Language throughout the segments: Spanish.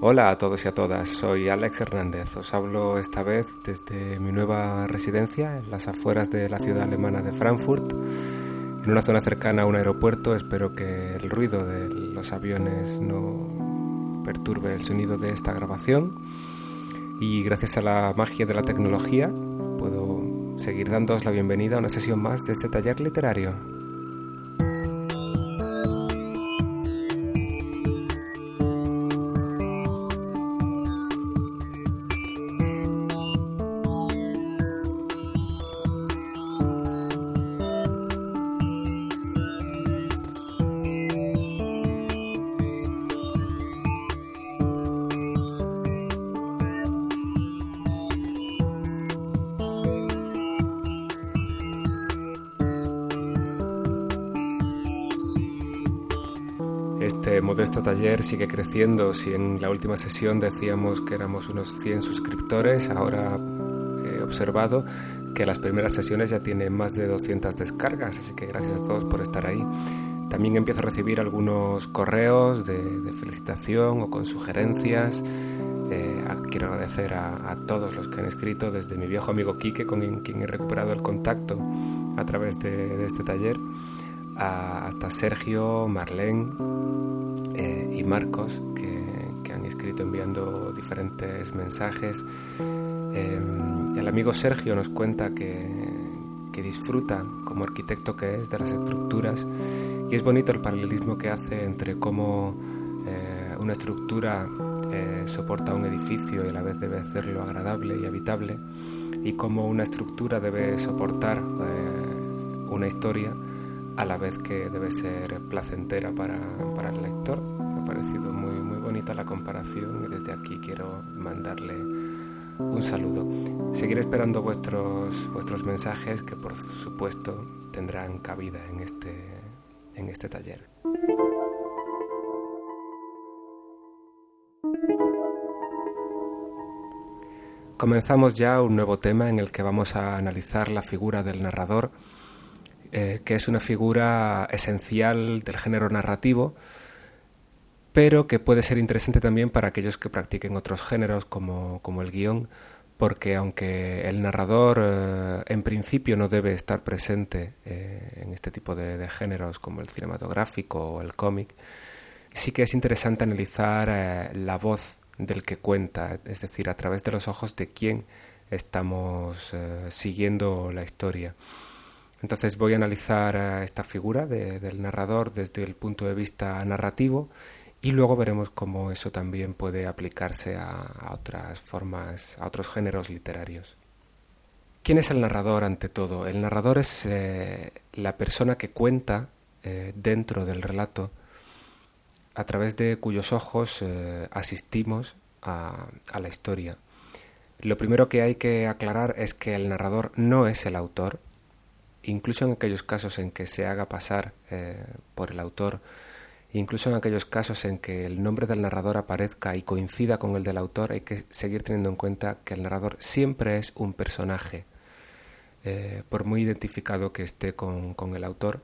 Hola a todos y a todas, soy Alex Hernández. Os hablo esta vez desde mi nueva residencia en las afueras de la ciudad alemana de Frankfurt, en una zona cercana a un aeropuerto. Espero que el ruido de los aviones no perturbe el sonido de esta grabación. Y gracias a la magia de la tecnología puedo seguir dándoos la bienvenida a una sesión más de este taller literario. Este modesto taller sigue creciendo. Si en la última sesión decíamos que éramos unos 100 suscriptores, ahora he observado que las primeras sesiones ya tienen más de 200 descargas, así que gracias a todos por estar ahí. También empiezo a recibir algunos correos de, felicitación o con sugerencias. Eh, quiero agradecer a, todos los que han escrito, desde mi viejo amigo Quique, con quien he recuperado el contacto a través de, este taller, hasta Sergio, Marlene, y Marcos, que, han escrito enviando diferentes mensajes. Eh, el amigo Sergio nos cuenta que, disfruta, como arquitecto que es, de las estructuras y es bonito el paralelismo que hace entre cómo eh, una estructura soporta un edificio y a la vez debe hacerlo agradable y habitable y cómo una estructura debe soportar una historia a la vez que debe ser placentera para, el lector. Me ha parecido muy, muy bonita la comparación y desde aquí quiero mandarle un saludo. Seguiré esperando vuestros, vuestros mensajes que por supuesto tendrán cabida en este, en este taller. Comenzamos ya un nuevo tema en el que vamos a analizar la figura del narrador eh, que es una figura esencial del género narrativo, pero que puede ser interesante también para aquellos que practiquen otros géneros como, el guion, porque aunque el narrador eh, en principio no debe estar presente eh, en este tipo de, géneros como el cinematográfico o el cómic, sí que es interesante analizar la voz del que cuenta, es decir, a través de los ojos de quién estamos siguiendo la historia. Entonces voy a analizar eh, esta figura del narrador desde el punto de vista narrativo y luego veremos cómo eso también puede aplicarse a, otras formas, a otros géneros literarios. ¿Quién es el narrador ante todo? El narrador es eh, la persona que cuenta eh, dentro del relato a través de cuyos ojos asistimos a la historia. Lo primero que hay que aclarar es que el narrador no es el autor, incluso en aquellos casos en que se haga pasar eh, por el autor, incluso en aquellos casos en que el nombre del narrador aparezca y coincida con el del autor, hay que seguir teniendo en cuenta que el narrador siempre es un personaje, eh, por muy identificado que esté con, el autor.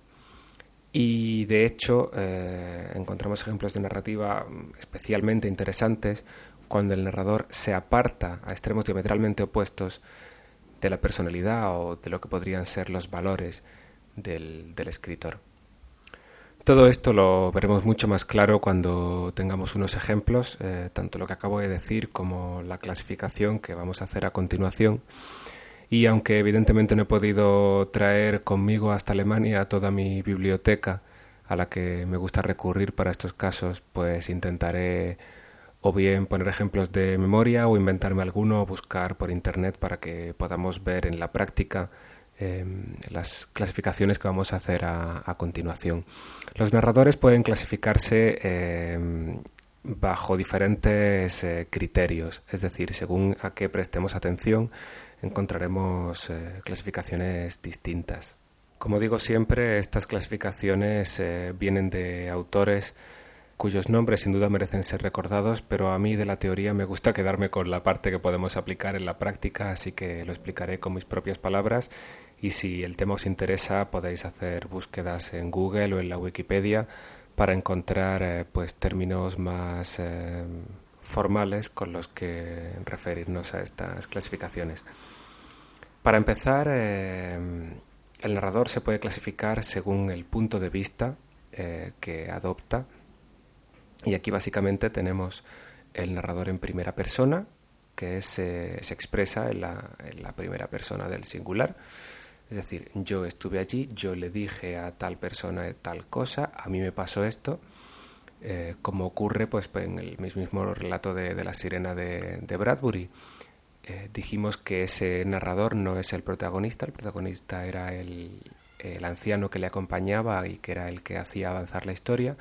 Y de hecho eh, encontramos ejemplos de narrativa especialmente interesantes cuando el narrador se aparta a extremos diametralmente opuestos de la personalidad o de lo que podrían ser los valores del, escritor. Todo esto lo veremos mucho más claro cuando tengamos unos ejemplos, eh, tanto lo que acabo de decir como la clasificación que vamos a hacer a continuación. Y aunque evidentemente no he podido traer conmigo hasta Alemania toda mi biblioteca a la que me gusta recurrir para estos casos, pues intentaré o bien poner ejemplos de memoria o inventarme alguno o buscar por internet para que podamos ver en la práctica em, las clasificaciones que vamos a hacer a, continuación. Los narradores pueden clasificarse em, bajo diferentes eh, criterios, es decir, según a qué prestemos atención encontraremos eh, clasificaciones distintas. Como digo siempre, estas clasificaciones eh, vienen de autores cuyos nombres sin duda merecen ser recordados, pero a mí de la teoría me gusta quedarme con la parte que podemos aplicar en la práctica, así que lo explicaré con mis propias palabras y si el tema os interesa podéis hacer búsquedas en Google o en la Wikipedia para encontrar eh, pues términos más eh, formales con los que referirnos a estas clasificaciones. Para empezar, eh, el narrador se puede clasificar según el punto de vista que adopta. Y aquí básicamente tenemos el narrador en primera persona, que se expresa en la, primera persona del singular. Es decir, yo estuve allí, yo le dije a tal persona tal cosa, a mí me pasó esto, eh, como ocurre pues, en el mismo relato de, la sirena de, Bradbury. Eh, dijimos que ese narrador no es el protagonista, el protagonista era el anciano que le acompañaba y que era el que hacía avanzar la historia,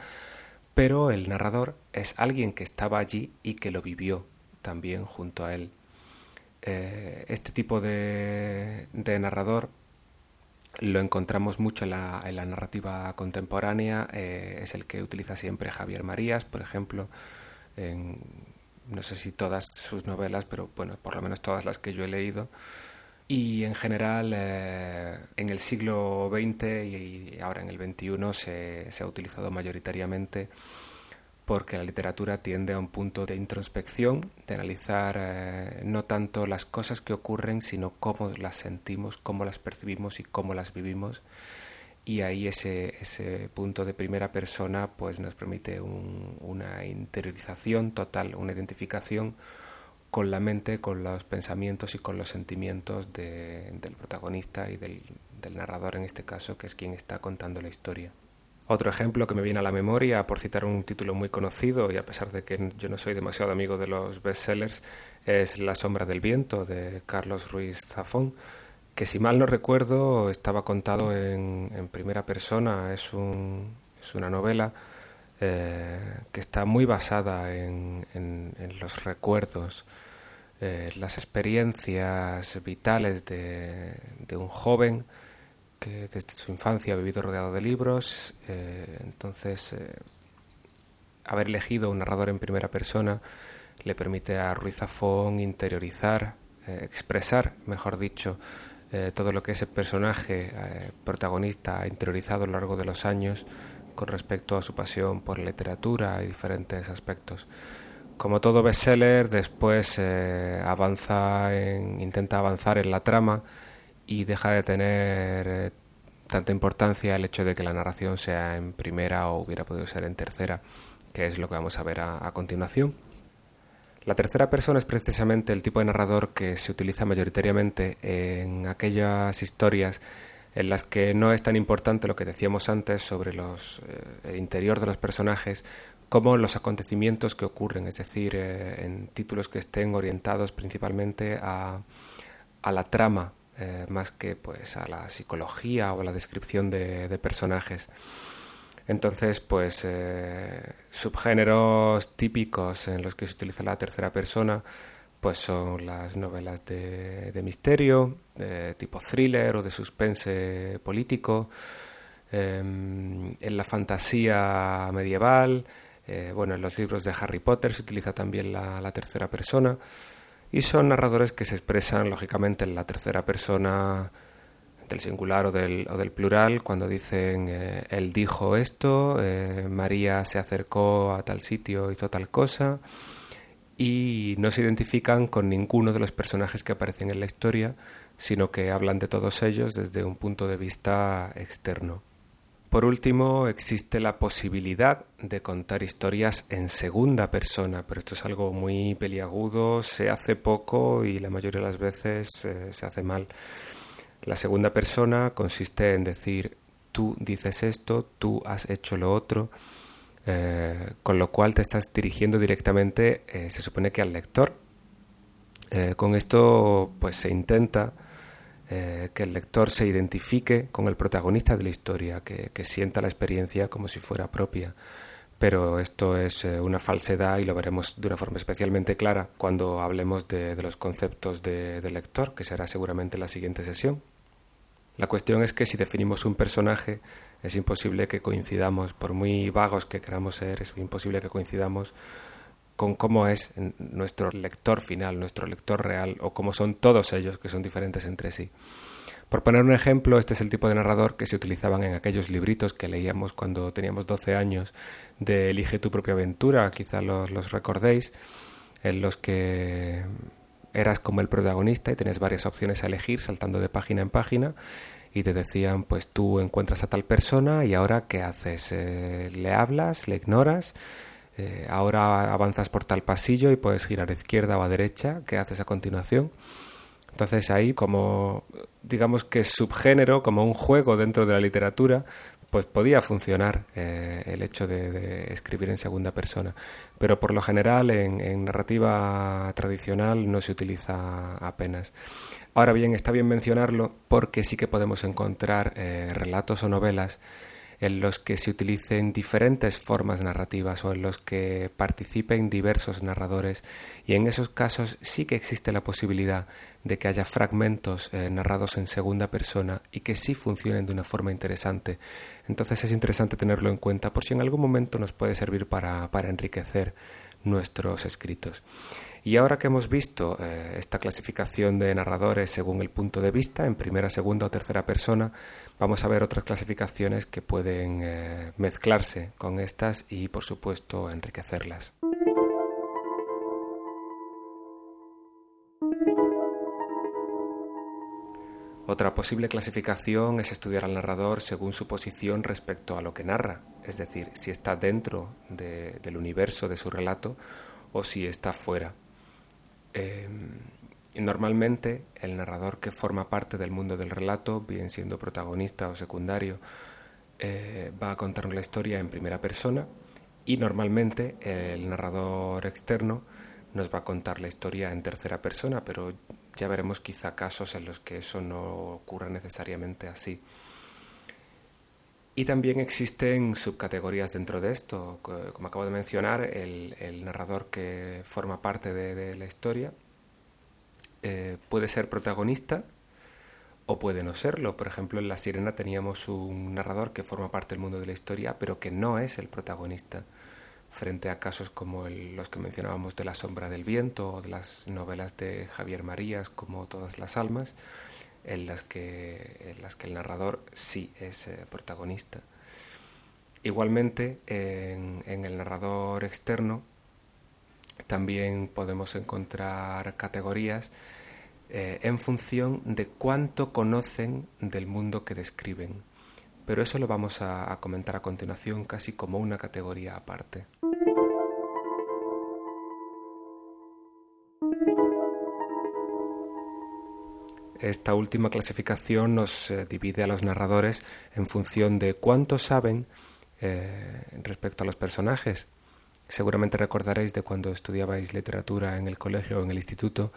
pero el narrador es alguien que estaba allí y que lo vivió también junto a él. Eh, este tipo de, de narrador lo encontramos mucho en la, en la narrativa contemporánea, eh, es el que utiliza siempre Javier Marías, por ejemplo, en, no sé si todas sus novelas, pero bueno, por lo menos todas las que yo he leído. Y en general, eh, en el siglo XX y, ahora en el XXI se, se ha utilizado mayoritariamente porque la literatura tiende a un punto de introspección, de analizar eh, no tanto las cosas que ocurren, sino cómo las sentimos, cómo las percibimos y cómo las vivimos. Y ahí ese, ese punto de primera persona pues nos permite una interiorización total, una identificación con la mente, con los pensamientos y con los sentimientos del protagonista y del narrador en este caso, que es quien está contando la historia. Otro ejemplo que me viene a la memoria, por citar un título muy conocido, y a pesar de que yo no soy demasiado amigo de los bestsellers, es La sombra del viento de Carlos Ruiz Zafón, que si mal no recuerdo estaba contado en, primera persona, es, un, es una novela eh, que está muy basada en, los recuerdos, eh, las experiencias vitales de, un joven que desde su infancia ha vivido rodeado de libros, eh, entonces haber elegido un narrador en primera persona le permite a Ruiz Zafón interiorizar, expresar, mejor dicho, todo lo que ese personaje protagonista ha interiorizado a lo largo de los años con respecto a su pasión por literatura y diferentes aspectos. Como todo bestseller, después avanza en, intenta avanzar en la trama y deja de tener eh, tanta importancia el hecho de que la narración sea en primera o hubiera podido ser en tercera, que es lo que vamos a ver a, continuación. La tercera persona es precisamente el tipo de narrador que se utiliza mayoritariamente en aquellas historias en las que no es tan importante lo que decíamos antes sobre los, eh, el interior de los personajes como los acontecimientos que ocurren, es decir, eh, en títulos que estén orientados principalmente a, a la trama eh, más que pues a la psicología o a la descripción de, personajes. Entonces, pues subgéneros típicos en los que se utiliza la tercera persona, pues son las novelas de, misterio, de tipo thriller o de suspense político, em, en la fantasía medieval, eh, bueno, en los libros de Harry Potter se utiliza también la tercera persona y son narradores que se expresan lógicamente en la tercera persona del singular o del, o del plural cuando dicen eh, él dijo esto, eh, María se acercó a tal sitio, hizo tal cosa y no se identifican con ninguno de los personajes que aparecen en la historia, sino que hablan de todos ellos desde un punto de vista externo. Por último, existe la posibilidad de contar historias en segunda persona, pero esto es algo muy peliagudo, se hace poco y la mayoría de las veces eh, se hace mal. La segunda persona consiste en decir tú dices esto, tú has hecho lo otro, eh, con lo cual te estás dirigiendo directamente, eh, se supone que al lector. con esto pues se intenta eh, que el lector se identifique con el protagonista de la historia, que, sienta la experiencia como si fuera propia. Pero esto es eh, una falsedad y lo veremos de una forma especialmente clara cuando hablemos de, los conceptos de, lector, que será seguramente la siguiente sesión. La cuestión es que si definimos un personaje es imposible que coincidamos, por muy vagos que queramos ser, es imposible que coincidamos con cómo es nuestro lector final, nuestro lector real, o cómo son todos ellos, que son diferentes entre sí. Por poner un ejemplo, este es el tipo de narrador que se utilizaban en aquellos libritos que leíamos cuando teníamos 12 años de Elige tu propia aventura, quizá los, recordéis, en los que eras como el protagonista y tenías varias opciones a elegir saltando de página en página y te decían pues tú encuentras a tal persona y ahora qué haces eh, le hablas le ignoras eh, ahora avanzas por tal pasillo y puedes girar a izquierda o a derecha qué haces a continuación entonces ahí como digamos que subgénero como un juego dentro de la literatura pues podía funcionar eh, el hecho de, escribir en segunda persona, pero por lo general en, narrativa tradicional no se utiliza apenas. Ahora bien, está bien mencionarlo porque sí que podemos encontrar eh, relatos o novelas en los que se utilicen diferentes formas narrativas o en los que participen diversos narradores y en esos casos sí que existe la posibilidad de que haya fragmentos eh, narrados en segunda persona y que sí funcionen de una forma interesante. Entonces es interesante tenerlo en cuenta por si en algún momento nos puede servir para, para enriquecer nuestros escritos. Y ahora que hemos visto eh, esta clasificación de narradores según el punto de vista, en primera, segunda o tercera persona, vamos a ver otras clasificaciones que pueden eh, mezclarse con estas y, por supuesto, enriquecerlas. Otra posible clasificación es estudiar al narrador según su posición respecto a lo que narra, es decir, si está dentro del universo de su relato o si está fuera. Eh, normalmente el narrador que forma parte del mundo del relato, bien siendo protagonista o secundario, eh, va a contar la historia en primera persona y normalmente el narrador externo nos va a contar la historia en tercera persona, pero ya veremos quizá casos en los que eso no ocurra necesariamente así. Y también existen subcategorías dentro de esto, como acabo de mencionar, el, narrador que forma parte de, la historia eh, puede ser protagonista o puede no serlo. Por ejemplo, en La Sirena teníamos un narrador que forma parte del mundo de la historia, pero que no es el protagonista, frente a casos como los que mencionábamos de La Sombra del Viento o de las novelas de Javier Marías, como Todas las Almas en las que, en las que el narrador sí es eh, protagonista. Igualmente, en, el narrador externo también podemos encontrar categorías eh, en función de cuánto conocen del mundo que describen. Pero eso lo vamos a comentar a continuación casi como una categoría aparte. Esta última clasificación nos eh, divide a los narradores en función de cuánto saben eh, respecto a los personajes. Seguramente recordaréis de cuando estudiabais literatura en el colegio o en el instituto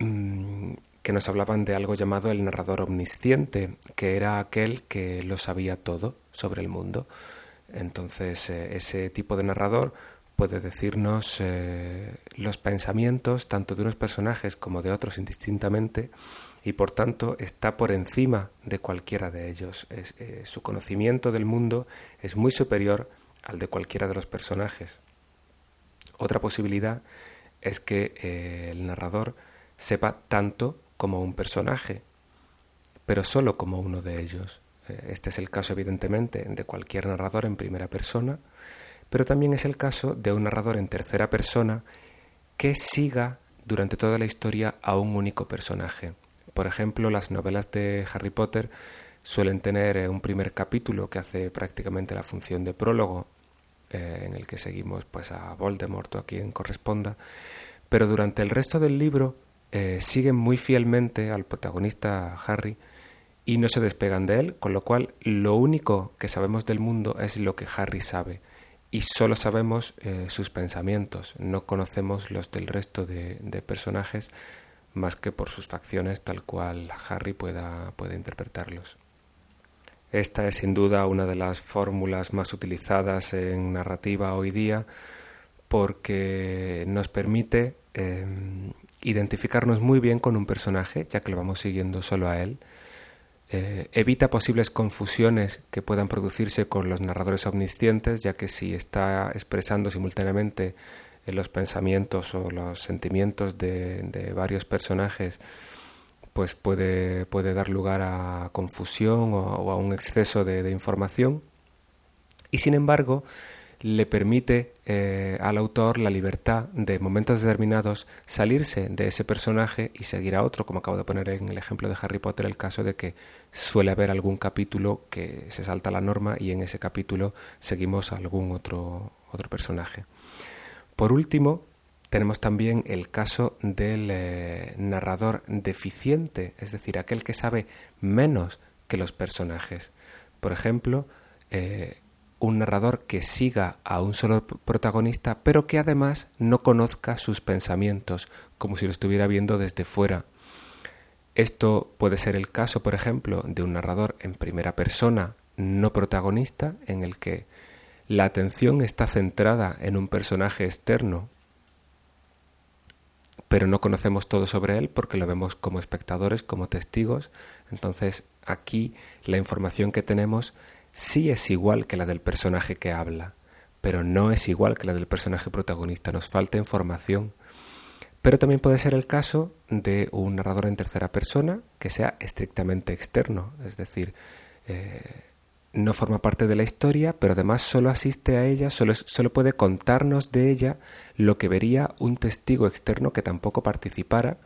mm, que nos hablaban de algo llamado el narrador omnisciente, que era aquel que lo sabía todo sobre el mundo. Entonces, eh, ese tipo de narrador puede decirnos los pensamientos tanto de unos personajes como de otros indistintamente y por tanto está por encima de cualquiera de ellos. Eh, su conocimiento del mundo es muy superior al de cualquiera de los personajes. Otra posibilidad es que eh, el narrador sepa tanto como un personaje, pero solo como uno de ellos. Eh, este es el caso, evidentemente, de cualquier narrador en primera persona, pero también es el caso de un narrador en tercera persona que siga durante toda la historia a un único personaje. Por ejemplo, las novelas de Harry Potter suelen tener eh, un primer capítulo que hace prácticamente la función de prólogo, eh, en el que seguimos pues a Voldemort o a quien corresponda, pero durante el resto del libro eh, siguen muy fielmente al protagonista Harry y no se despegan de él, con lo cual lo único que sabemos del mundo es lo que Harry sabe y solo sabemos sus pensamientos, no conocemos los del resto de personajes más que por sus facciones tal cual Harry pueda, interpretarlos. Esta es sin duda una de las fórmulas más utilizadas en narrativa hoy día porque nos permite em, identificarnos muy bien con un personaje, ya que lo vamos siguiendo solo a él. Eh, evita posibles confusiones que puedan producirse con los narradores omniscientes, ya que si está expresando simultáneamente los pensamientos o los sentimientos de, varios personajes pues puede, puede, dar lugar a confusión o, a un exceso de, información y sin embargo le permite eh, al autor la libertad de momentos determinados salirse de ese personaje y seguir a otro, como acabo de poner en el ejemplo de Harry Potter, el caso de que suele haber algún capítulo que se salta la norma y en ese capítulo seguimos a algún otro, otro personaje. Por último, tenemos también el caso del eh, narrador deficiente, es decir, aquel que sabe menos que los personajes. Por ejemplo, eh, un narrador que siga a un solo protagonista, pero que además no conozca sus pensamientos, como si lo estuviera viendo desde fuera. Esto puede ser el caso, por ejemplo, de un narrador en primera persona no protagonista, en el que la atención está centrada en un personaje externo, pero no conocemos todo sobre él porque lo vemos como espectadores, como testigos. Entonces aquí la información que tenemos sí es igual que la del personaje que habla, pero no es igual que la del personaje protagonista. Nos falta información. Pero también puede ser el caso de un narrador en tercera persona que sea estrictamente externo, es decir, eh, no forma parte de la historia, pero además solo asiste a ella, solo, solo puede contarnos de ella lo que vería un testigo externo que tampoco participara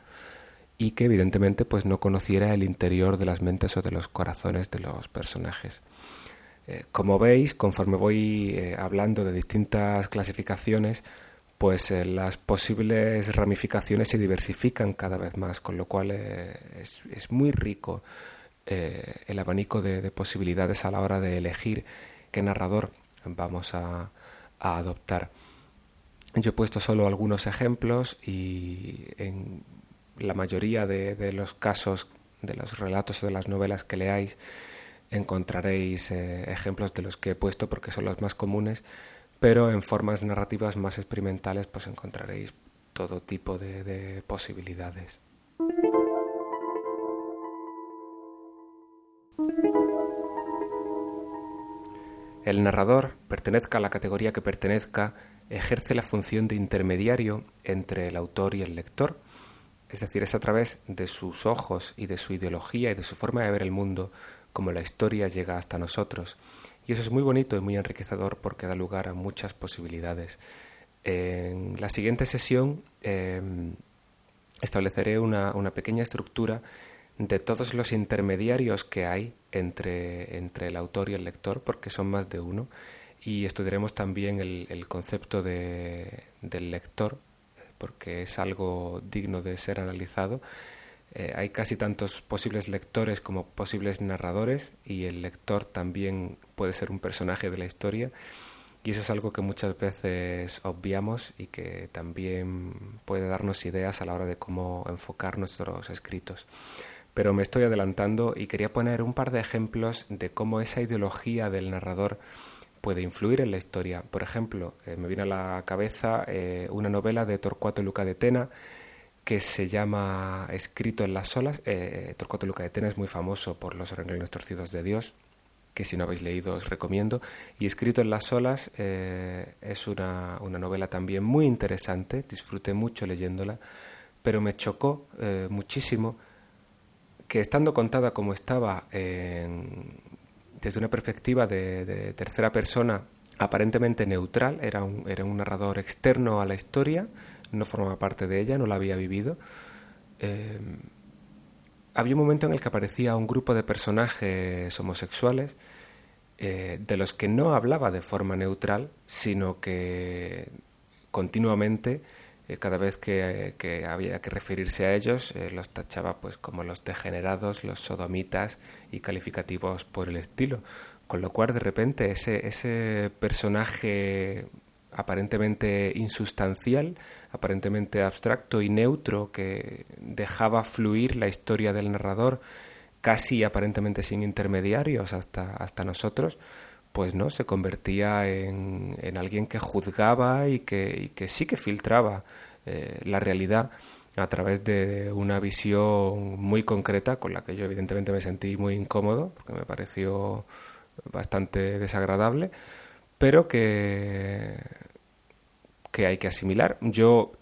y que evidentemente pues no conociera el interior de las mentes o de los corazones de los personajes. Eh, como veis, conforme voy eh, hablando de distintas clasificaciones, pues eh, las posibles ramificaciones se diversifican cada vez más, con lo cual es, es, muy rico el abanico de, posibilidades a la hora de elegir qué narrador vamos a, adoptar. Yo he puesto solo algunos ejemplos y en la mayoría de, de los casos de los relatos o de las novelas que leáis, encontraréis eh, ejemplos de los que he puesto porque son los más comunes, pero en formas narrativas más experimentales pues encontraréis todo tipo de, posibilidades. El narrador, pertenezca a la categoría que pertenezca, ejerce la función de intermediario entre el autor y el lector, es decir, es a través de sus ojos y de su ideología y de su forma de ver el mundo como la historia llega hasta nosotros. Y eso es muy bonito y muy enriquecedor porque da lugar a muchas posibilidades. En la siguiente sesión em, estableceré una, pequeña estructura de todos los intermediarios que hay entre, entre, el autor y el lector, porque son más de uno, y estudiaremos también el, concepto de, del lector, porque es algo digno de ser analizado eh, hay casi tantos posibles lectores como posibles narradores y el lector también puede ser un personaje de la historia y eso es algo que muchas veces obviamos y que también puede darnos ideas a la hora de cómo enfocar nuestros escritos. Pero me estoy adelantando y quería poner un par de ejemplos de cómo esa ideología del narrador puede influir en la historia. Por ejemplo, eh, me viene a la cabeza eh, una novela de Torcuato Luca de Tena que se llama Escrito en las olas. Eh, Torcuato Luca de Tena es muy famoso por los renglones torcidos de Dios, que si no habéis leído os recomiendo. Y Escrito en las olas eh, es una, novela también muy interesante, disfruté mucho leyéndola, pero me chocó eh, muchísimo que estando contada como estaba desde una perspectiva de, tercera persona aparentemente neutral, era un, era un narrador externo a la historia, no formaba parte de ella, no la había vivido. Eh, había un momento en el que aparecía un grupo de personajes homosexuales eh, de los que no hablaba de forma neutral, sino que continuamente, eh, cada vez que, había que referirse a ellos, los tachaba pues como los degenerados, los sodomitas y calificativos por el estilo. Con lo cual, de repente, ese, ese personaje aparentemente insustancial, aparentemente abstracto y neutro que dejaba fluir la historia del narrador casi aparentemente sin intermediarios hasta, hasta nosotros, pues no, se convertía en, en alguien que juzgaba y que, que sí que filtraba eh, la realidad a través de una visión muy concreta con la que yo evidentemente me sentí muy incómodo porque me pareció bastante desagradable pero que, que hay que asimilar. Yo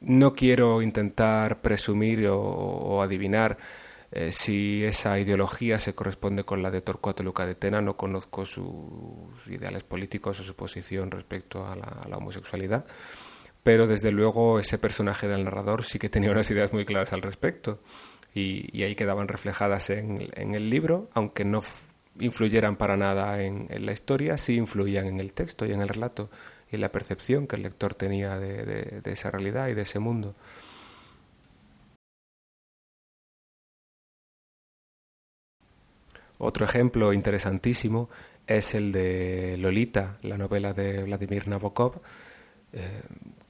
no quiero intentar presumir o, adivinar Eh, si esa ideología se corresponde con la de Torcuato Luca de Tena, no conozco sus ideales políticos o su posición respecto a la, homosexualidad, pero desde luego ese personaje del narrador sí que tenía unas ideas muy claras al respecto y, ahí quedaban reflejadas en, el libro, aunque no influyeran para nada en, la historia, sí influían en el texto y en el relato y en la percepción que el lector tenía de esa realidad y de ese mundo. Otro ejemplo interesantísimo es el de Lolita, la novela de Vladimir Nabokov, eh,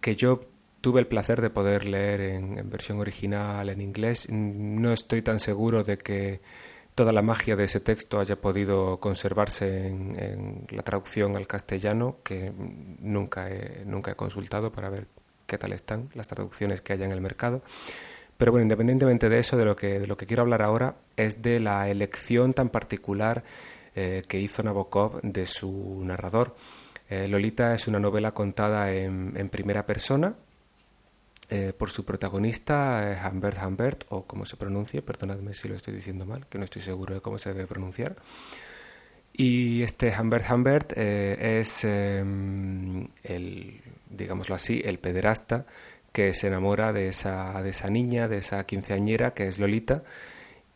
que yo tuve el placer de poder leer en, versión original en inglés. No estoy tan seguro de que toda la magia de ese texto haya podido conservarse en, la traducción al castellano, que nunca nunca he consultado para ver qué tal están las traducciones que haya en el mercado. Pero bueno, independientemente de eso, de lo que, de lo que quiero hablar ahora es de la elección tan particular eh, que hizo Nabokov de su narrador. Eh, Lolita es una novela contada en, primera persona eh, por su protagonista, Humbert Humbert, o como se pronuncie, perdonadme si lo estoy diciendo mal, que no estoy seguro de cómo se debe pronunciar. Y este Humbert Humbert es el, digámoslo así, el pederasta que se enamora de esa, de esa niña, de esa quinceañera que es Lolita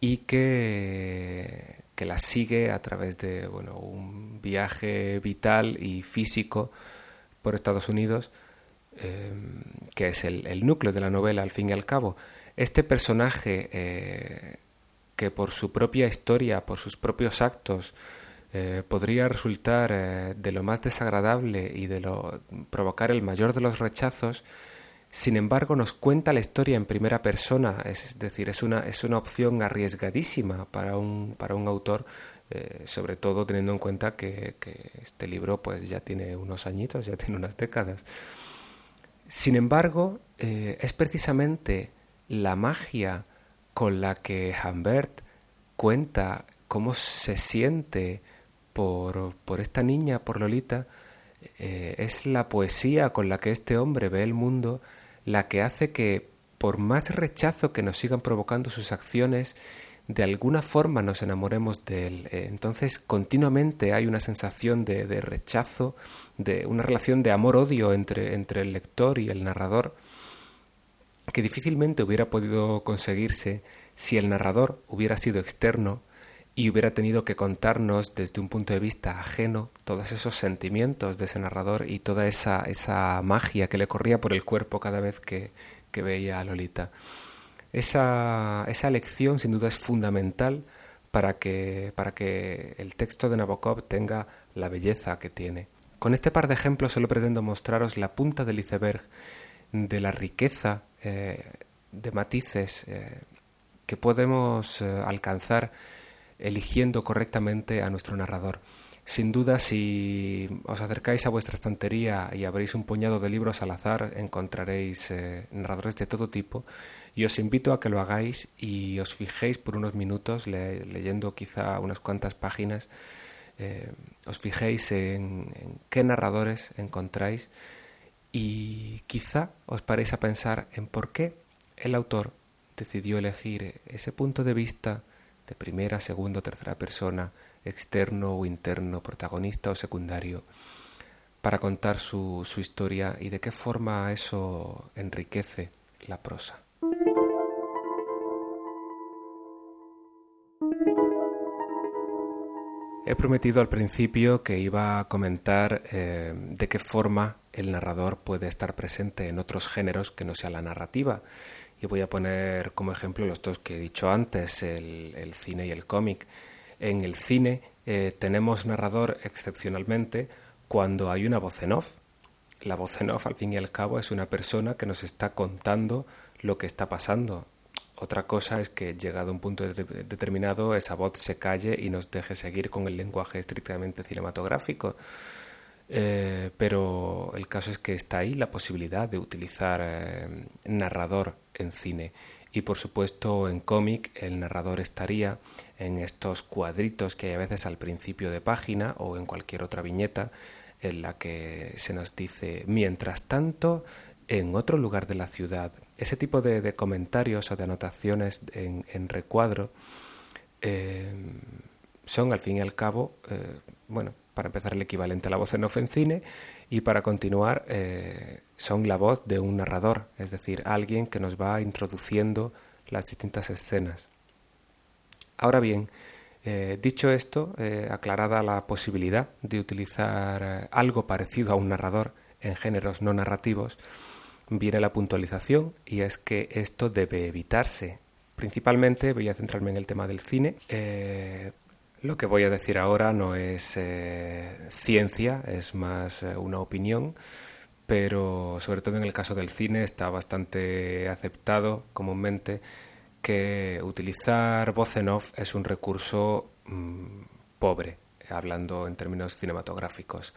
y que, que la sigue a través de bueno, un viaje vital y físico por Estados Unidos, em, que es el, núcleo de la novela al fin y al cabo. Este personaje eh, que por su propia historia, por sus propios actos, eh, podría resultar eh, de lo más desagradable y de lo provocar el mayor de los rechazos, sin embargo, nos cuenta la historia en primera persona, es decir, es una, es una opción arriesgadísima para un, para un autor, eh, sobre todo teniendo en cuenta que, este libro pues, ya tiene unos añitos, ya tiene unas décadas. Sin embargo, eh, es precisamente la magia con la que Humbert cuenta cómo se siente por, por esta niña, por Lolita, eh, es la poesía con la que este hombre ve el mundo la que hace que, por más rechazo que nos sigan provocando sus acciones, de alguna forma nos enamoremos de él. Eh, entonces, continuamente hay una sensación de, rechazo, de una relación de amor-odio entre, entre el lector y el narrador, que difícilmente hubiera podido conseguirse si el narrador hubiera sido externo y hubiera tenido que contarnos desde un punto de vista ajeno todos esos sentimientos de ese narrador y toda esa, esa magia que le corría por el cuerpo cada vez que, veía a Lolita. Esa, esa lección sin duda es fundamental para que, para que el texto de Nabokov tenga la belleza que tiene. Con este par de ejemplos solo pretendo mostraros la punta del iceberg de la riqueza eh, de matices eh, que podemos eh, alcanzar eligiendo correctamente a nuestro narrador. Sin duda, si os acercáis a vuestra estantería y abréis un puñado de libros al azar, encontraréis eh, narradores de todo tipo y os invito a que lo hagáis y os fijéis por unos minutos, leyendo quizá unas cuantas páginas, eh, os fijéis en, en qué narradores encontráis y quizá os paréis a pensar en por qué el autor decidió elegir ese punto de vista de primera, segunda o tercera persona, externo o interno, protagonista o secundario, para contar su, su historia y de qué forma eso enriquece la prosa. He prometido al principio que iba a comentar eh, de qué forma el narrador puede estar presente en otros géneros que no sea la narrativa y voy a poner como ejemplo los dos que he dicho antes, el, cine y el cómic. En el cine eh, tenemos narrador excepcionalmente cuando hay una voz en off. La voz en off, al fin y al cabo, es una persona que nos está contando lo que está pasando. Otra cosa es que, llegado a un punto determinado, esa voz se calle y nos deje seguir con el lenguaje estrictamente cinematográfico. Eh, pero el caso es que está ahí la posibilidad de utilizar eh, narrador en cine y por supuesto en cómic el narrador estaría en estos cuadritos que hay a veces al principio de página o en cualquier otra viñeta en la que se nos dice mientras tanto en otro lugar de la ciudad. Ese tipo de, comentarios o de anotaciones en, recuadro eh, son al fin y al cabo, eh, bueno, para empezar el equivalente a la voz en off en cine y para continuar eh, son la voz de un narrador, es decir, alguien que nos va introduciendo las distintas escenas. Ahora bien, dicho esto, aclarada la posibilidad de utilizar algo parecido a un narrador en géneros no narrativos, viene la puntualización y es que esto debe evitarse. Principalmente voy a centrarme en el tema del cine. Eh, lo que voy a decir ahora no es eh, ciencia, es más eh, una opinión, pero sobre todo en el caso del cine está bastante aceptado comúnmente que utilizar voz en off es un recurso mm, pobre, hablando en términos cinematográficos.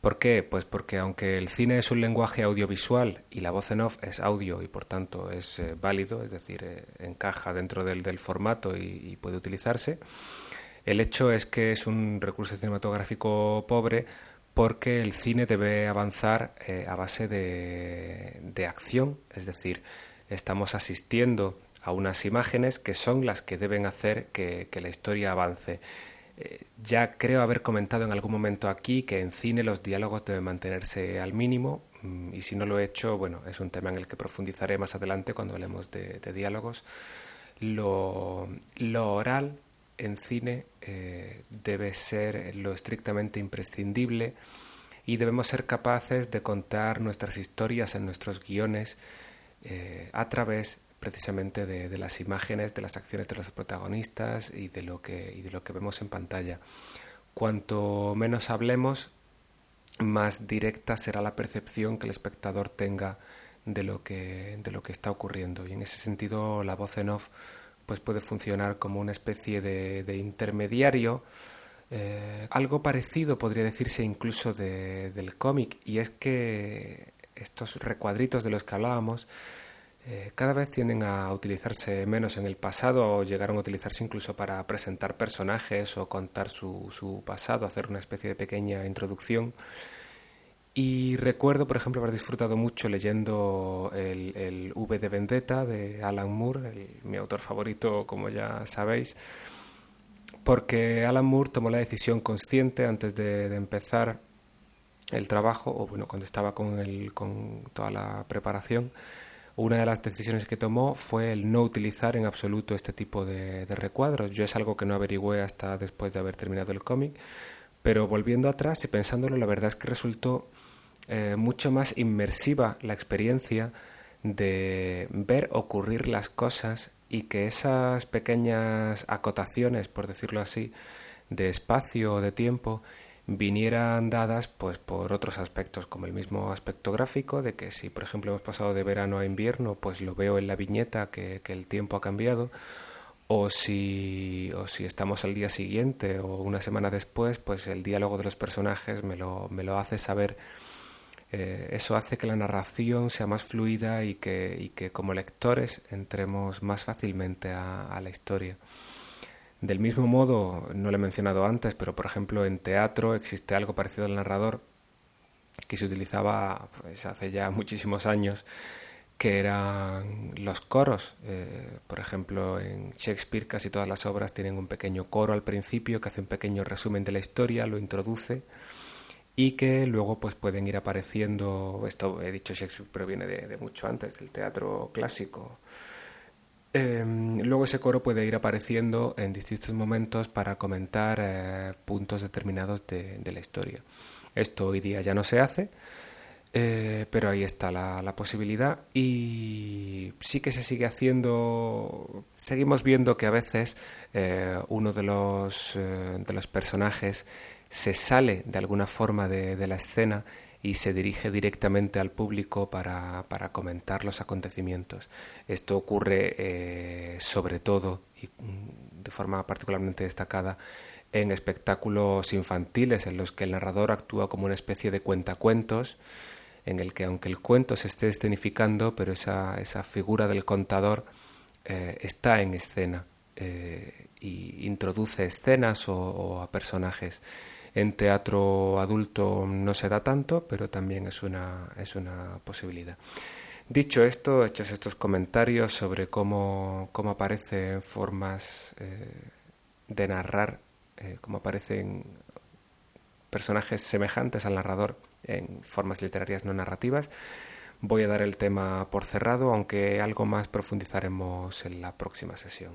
¿Por qué? Pues porque aunque el cine es un lenguaje audiovisual y la voz en off es audio y por tanto es eh, válido, es decir, encaja dentro del, formato y, puede utilizarse, el hecho es que es un recurso cinematográfico pobre porque el cine debe avanzar eh, a base de, acción, es decir, estamos asistiendo a unas imágenes que son las que deben hacer que la historia avance eh, ya creo haber comentado en algún momento aquí que en cine los diálogos deben mantenerse al mínimo mm, y si no lo he hecho, bueno, es un tema en el que profundizaré más adelante cuando hablemos de, diálogos. Lo, oral en cine eh, debe ser lo estrictamente imprescindible y debemos ser capaces de contar nuestras historias en nuestros guiones eh, a través precisamente de, las imágenes, de las acciones de los protagonistas y de lo que, y de lo que vemos en pantalla. Cuanto menos hablemos, más directa será la percepción que el espectador tenga de lo que, de lo que está ocurriendo. Y en ese sentido la voz en off pues puede funcionar como una especie de, intermediario, eh, algo parecido podría decirse incluso del cómic, y es que estos recuadritos de los que hablábamos eh, cada vez tienden a utilizarse menos en el pasado o llegaron a utilizarse incluso para presentar personajes o contar su, su pasado, hacer una especie de pequeña introducción. Y recuerdo, por ejemplo, haber disfrutado mucho leyendo el, el V de Vendetta de Alan Moore, mi autor favorito, como ya sabéis, porque Alan Moore tomó la decisión consciente antes de, de empezar el trabajo, o bueno, cuando estaba con, el, con toda la preparación, una de las decisiones que tomó fue el no utilizar en absoluto este tipo de, recuadros. Yo es algo que no averigüé hasta después de haber terminado el cómic, pero volviendo atrás y pensándolo, la verdad es que resultó eh, mucho más inmersiva la experiencia de ver ocurrir las cosas y que esas pequeñas acotaciones, por decirlo así, de espacio o de tiempo vinieran dadas pues por otros aspectos como el mismo aspecto gráfico de que si por ejemplo hemos pasado de verano a invierno pues lo veo en la viñeta que, el tiempo ha cambiado o si, o si estamos al día siguiente o una semana después pues el diálogo de los personajes me lo, me lo hace saber eh, eso hace que la narración sea más fluida y que, y que como lectores entremos más fácilmente a la historia. Del mismo modo, no lo he mencionado antes, pero por ejemplo en teatro existe algo parecido al narrador que se utilizaba pues, hace ya muchísimos años, que eran los coros. Eh, por ejemplo, en Shakespeare casi todas las obras tienen un pequeño coro al principio que hace un pequeño resumen de la historia, lo introduce y que luego pues pueden ir apareciendo, esto he dicho Shakespeare, pero viene de mucho antes, del teatro clásico. Em, luego ese coro puede ir apareciendo en distintos momentos para comentar eh, puntos determinados de, la historia. Esto hoy día ya no se hace, eh, pero ahí está la, posibilidad y sí que se sigue haciendo. Seguimos viendo que a veces eh, uno de los, de los personajes se sale de alguna forma de la escena y se dirige directamente al público para, comentar los acontecimientos. Esto ocurre eh, sobre todo y mm, de forma particularmente destacada en espectáculos infantiles en los que el narrador actúa como una especie de cuentacuentos en el que aunque el cuento se esté escenificando, pero esa, esa figura del contador eh, está en escena eh, y introduce escenas o, a personajes. En teatro adulto no se da tanto, pero también es una, es una posibilidad. Dicho esto, hechos estos comentarios sobre cómo, cómo aparecen formas eh, de narrar, eh, cómo aparecen personajes semejantes al narrador en formas literarias no narrativas, voy a dar el tema por cerrado, aunque algo más profundizaremos en la próxima sesión.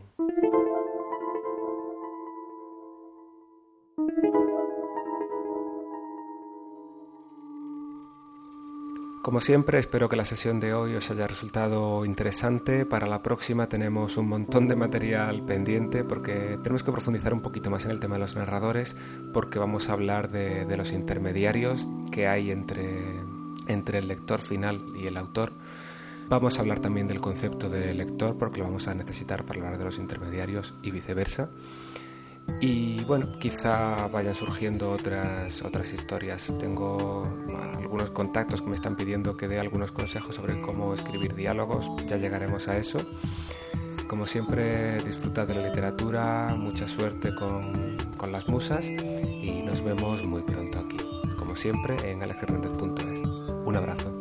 Como siempre, espero que la sesión de hoy os haya resultado interesante. Para la próxima tenemos un montón de material pendiente porque tenemos que profundizar un poquito más en el tema de los narradores porque vamos a hablar de, los intermediarios que hay entre, entre el lector final y el autor. Vamos a hablar también del concepto de lector porque lo vamos a necesitar para hablar de los intermediarios y viceversa. Y bueno, quizá vayan surgiendo otras, otras historias. Tengo algunos contactos que me están pidiendo que dé algunos consejos sobre cómo escribir diálogos. Ya llegaremos a eso. Como siempre, disfrutad de la literatura, mucha suerte con, con las musas y nos vemos muy pronto aquí. Como siempre, en alexhernandez.es. Un abrazo.